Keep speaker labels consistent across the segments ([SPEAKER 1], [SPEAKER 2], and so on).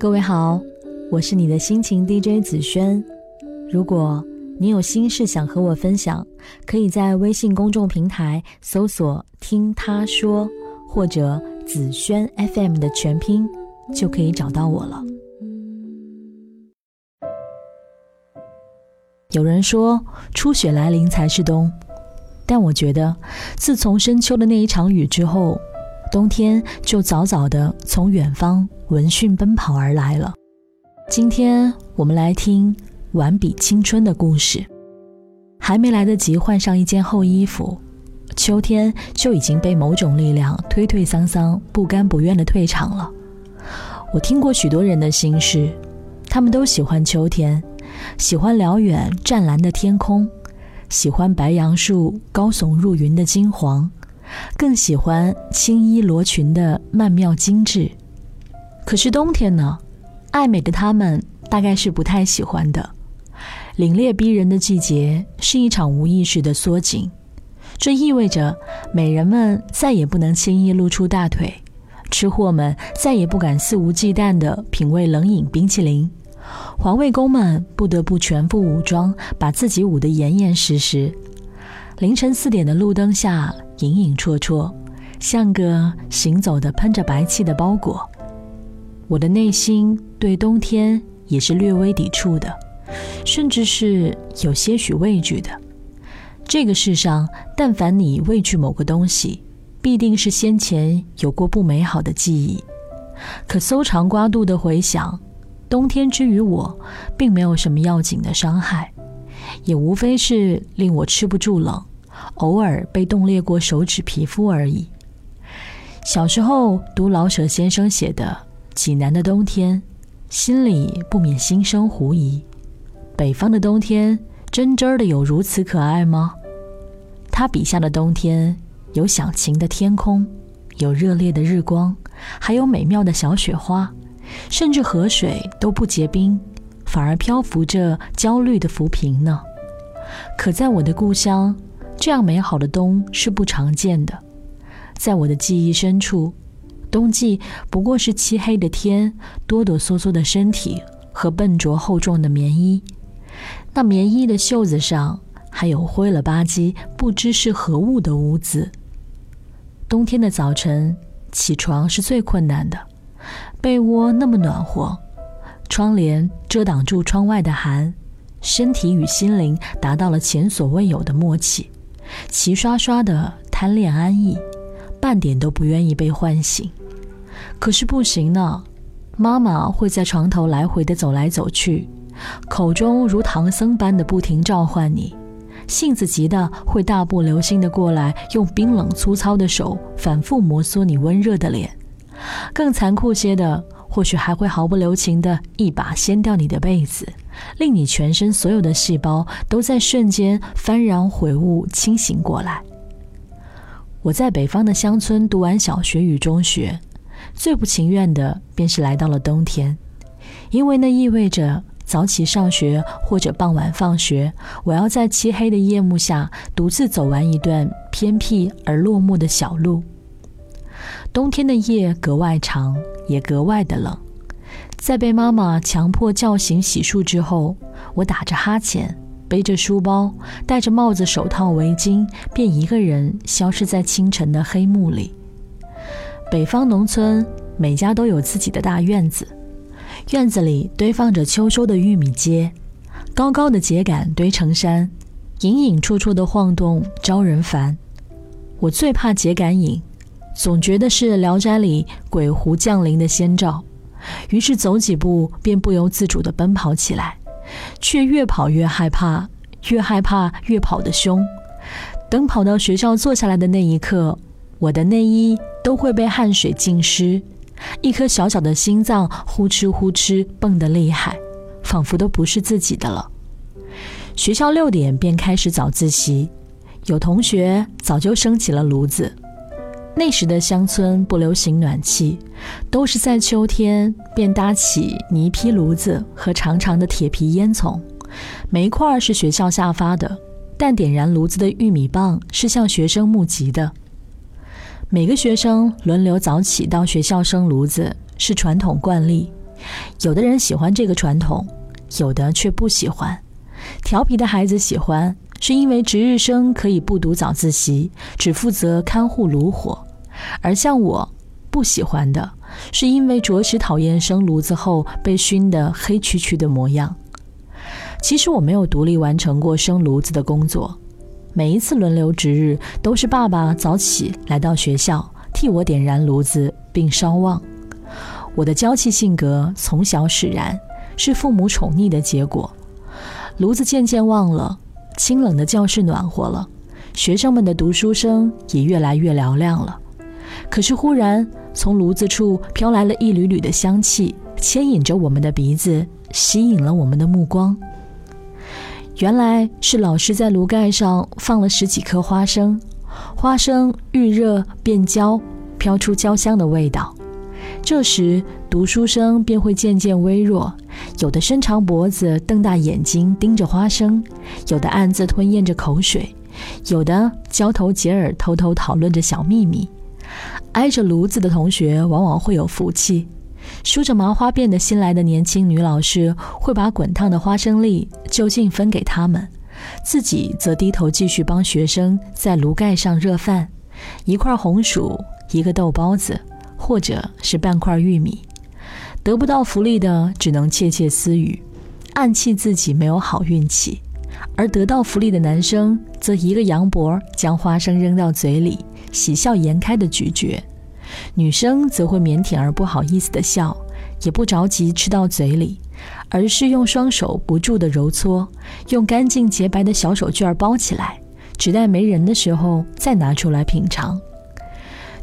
[SPEAKER 1] 各位好，我是你的心情 DJ 紫萱。如果你有心事想和我分享，可以在微信公众平台搜索“听他说”或者“紫萱 FM” 的全拼，就可以找到我了。有人说初雪来临才是冬，但我觉得自从深秋的那一场雨之后，冬天就早早的从远方闻讯奔跑而来了。今天我们来听晚比青春的故事。还没来得及换上一件厚衣服，秋天就已经被某种力量推推搡搡、不甘不愿的退场了。我听过许多人的心事，他们都喜欢秋天。喜欢辽远湛蓝的天空，喜欢白杨树高耸入云的金黄，更喜欢青衣罗裙的曼妙精致。可是冬天呢？爱美的他们大概是不太喜欢的。凛冽逼人的季节是一场无意识的缩紧，这意味着美人们再也不能轻易露出大腿，吃货们再也不敢肆无忌惮地品味冷饮冰淇淋。环卫工们不得不全副武装，把自己捂得严严实实。凌晨四点的路灯下，隐隐绰绰，像个行走的喷着白气的包裹。我的内心对冬天也是略微抵触的，甚至是有些许畏惧的。这个世上，但凡你畏惧某个东西，必定是先前有过不美好的记忆。可搜肠刮肚的回想。冬天之于我，并没有什么要紧的伤害，也无非是令我吃不住冷，偶尔被冻裂过手指皮肤而已。小时候读老舍先生写的《济南的冬天》，心里不免心生狐疑：北方的冬天真真的有如此可爱吗？他笔下的冬天有响晴的天空，有热烈的日光，还有美妙的小雪花。甚至河水都不结冰，反而漂浮着焦虑的浮萍呢。可在我的故乡，这样美好的冬是不常见的。在我的记忆深处，冬季不过是漆黑的天、哆哆嗦嗦的身体和笨拙厚重的棉衣。那棉衣的袖子上还有灰了吧唧、不知是何物的污渍。冬天的早晨，起床是最困难的。被窝那么暖和，窗帘遮挡住窗外的寒，身体与心灵达到了前所未有的默契，齐刷刷的贪恋安逸，半点都不愿意被唤醒。可是不行呢，妈妈会在床头来回的走来走去，口中如唐僧般的不停召唤你，性子急的会大步流星的过来，用冰冷粗糙的手反复摩挲你温热的脸。更残酷些的，或许还会毫不留情的一把掀掉你的被子，令你全身所有的细胞都在瞬间幡然悔悟、清醒过来。我在北方的乡村读完小学与中学，最不情愿的便是来到了冬天，因为那意味着早起上学或者傍晚放学，我要在漆黑的夜幕下独自走完一段偏僻而落寞的小路。冬天的夜格外长，也格外的冷。在被妈妈强迫叫醒洗漱之后，我打着哈欠，背着书包，戴着帽子、手套、围巾，便一个人消失在清晨的黑幕里。北方农村每家都有自己的大院子，院子里堆放着秋收的玉米秸，高高的秸秆堆成山，隐隐绰绰的晃动，招人烦。我最怕秸秆影。总觉得是《聊斋》里鬼狐降临的先兆，于是走几步便不由自主地奔跑起来，却越跑越害怕，越害怕越跑得凶。等跑到学校坐下来的那一刻，我的内衣都会被汗水浸湿，一颗小小的心脏呼哧呼哧蹦得厉害，仿佛都不是自己的了。学校六点便开始早自习，有同学早就升起了炉子。那时的乡村不流行暖气，都是在秋天便搭起泥坯炉子和长长的铁皮烟囱，煤块是学校下发的，但点燃炉子的玉米棒是向学生募集的。每个学生轮流早起到学校生炉子是传统惯例，有的人喜欢这个传统，有的却不喜欢。调皮的孩子喜欢，是因为值日生可以不读早自习，只负责看护炉火；而像我，不喜欢的，是因为着实讨厌生炉子后被熏得黑黢黢的模样。其实我没有独立完成过生炉子的工作，每一次轮流值日，都是爸爸早起来到学校替我点燃炉子并烧旺。我的娇气性格从小使然，是父母宠溺的结果。炉子渐渐旺了，清冷的教室暖和了，学生们的读书声也越来越嘹亮了。可是忽然，从炉子处飘来了一缕缕的香气，牵引着我们的鼻子，吸引了我们的目光。原来是老师在炉盖上放了十几颗花生，花生遇热变焦，飘出焦香的味道。这时，读书声便会渐渐微弱，有的伸长脖子，瞪大眼睛盯着花生；有的暗自吞咽着口水；有的交头接耳，偷偷讨论着小秘密。挨着炉子的同学往往会有福气，梳着麻花辫的新来的年轻女老师会把滚烫的花生粒就近分给他们，自己则低头继续帮学生在炉盖上热饭，一块红薯，一个豆包子。或者是半块玉米，得不到福利的只能窃窃私语，暗气自己没有好运气；而得到福利的男生则一个扬脖将花生扔到嘴里，喜笑颜开的咀嚼；女生则会腼腆而不好意思的笑，也不着急吃到嘴里，而是用双手不住的揉搓，用干净洁白的小手绢包起来，只待没人的时候再拿出来品尝。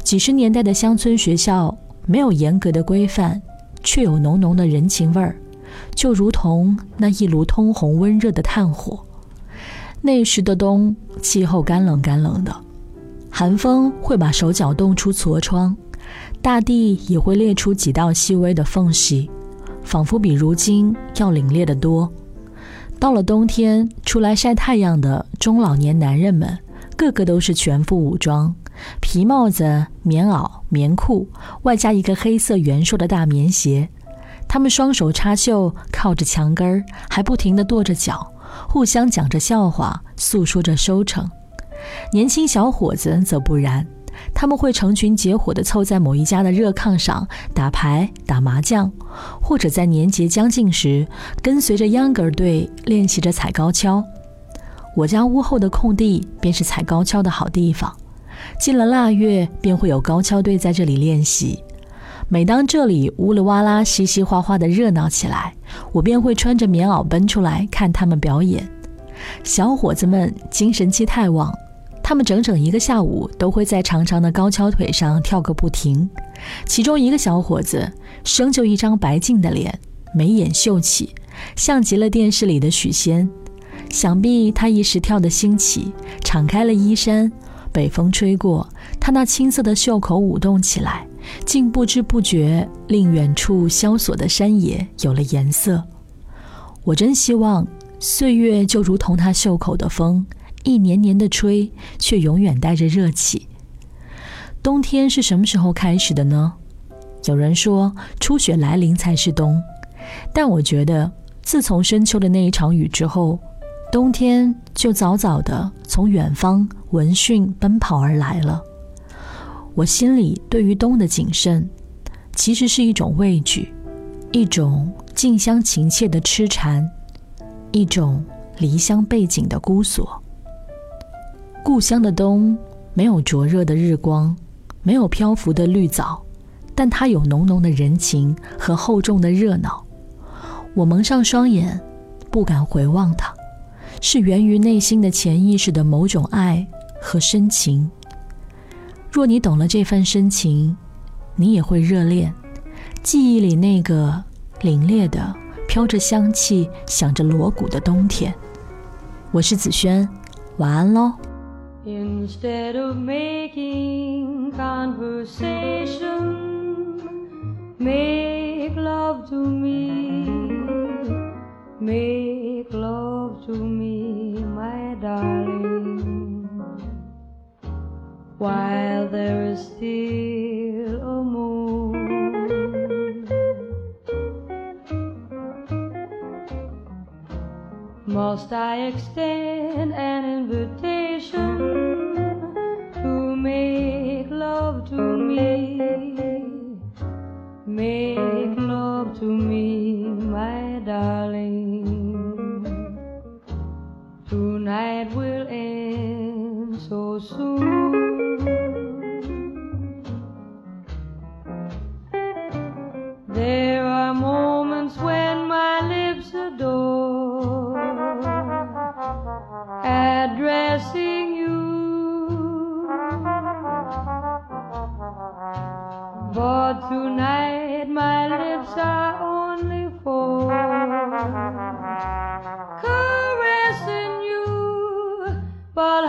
[SPEAKER 1] 几十年代的乡村学校没有严格的规范，却有浓浓的人情味儿，就如同那一炉通红温热的炭火。那时的冬气候干冷干冷的，寒风会把手脚冻出痤疮，大地也会裂出几道细微的缝隙，仿佛比如今要凛冽得多。到了冬天，出来晒太阳的中老年男人们，个个都是全副武装。皮帽子、棉袄、棉裤，外加一个黑色圆硕的大棉鞋。他们双手插袖，靠着墙根儿，还不停地跺着脚，互相讲着笑话，诉说着收成。年轻小伙子则不然，他们会成群结伙地凑在某一家的热炕上打牌、打麻将，或者在年节将近时，跟随着秧歌队练习着踩高跷。我家屋后的空地便是踩高跷的好地方。进了腊月，便会有高跷队在这里练习。每当这里乌里哇啦、嘻嘻哗哗的热闹起来，我便会穿着棉袄奔出来看他们表演。小伙子们精神气太旺，他们整整一个下午都会在长长的高跷腿上跳个不停。其中一个小伙子生就一张白净的脸，眉眼秀气，像极了电视里的许仙。想必他一时跳得兴起，敞开了衣衫。北风吹过，他那青色的袖口舞动起来，竟不知不觉令远处萧索的山野有了颜色。我真希望岁月就如同他袖口的风，一年年的吹，却永远带着热气。冬天是什么时候开始的呢？有人说初雪来临才是冬，但我觉得自从深秋的那一场雨之后。冬天就早早的从远方闻讯奔跑而来了。我心里对于冬的谨慎，其实是一种畏惧，一种近乡情怯的痴缠，一种离乡背井的孤锁。故乡的冬没有灼热的日光，没有漂浮的绿藻，但它有浓浓的人情和厚重的热闹。我蒙上双眼，不敢回望它。是源于内心的潜意识的某种爱和深情。若你懂了这份深情，你也会热恋记忆里那个凛冽的、飘着香气、响着锣鼓的冬天。我是子轩，晚安喽。
[SPEAKER 2] Instead of making conversation, Make love to me, Make love to me, my darling, while there is still a moon. Must I extend an invitation? But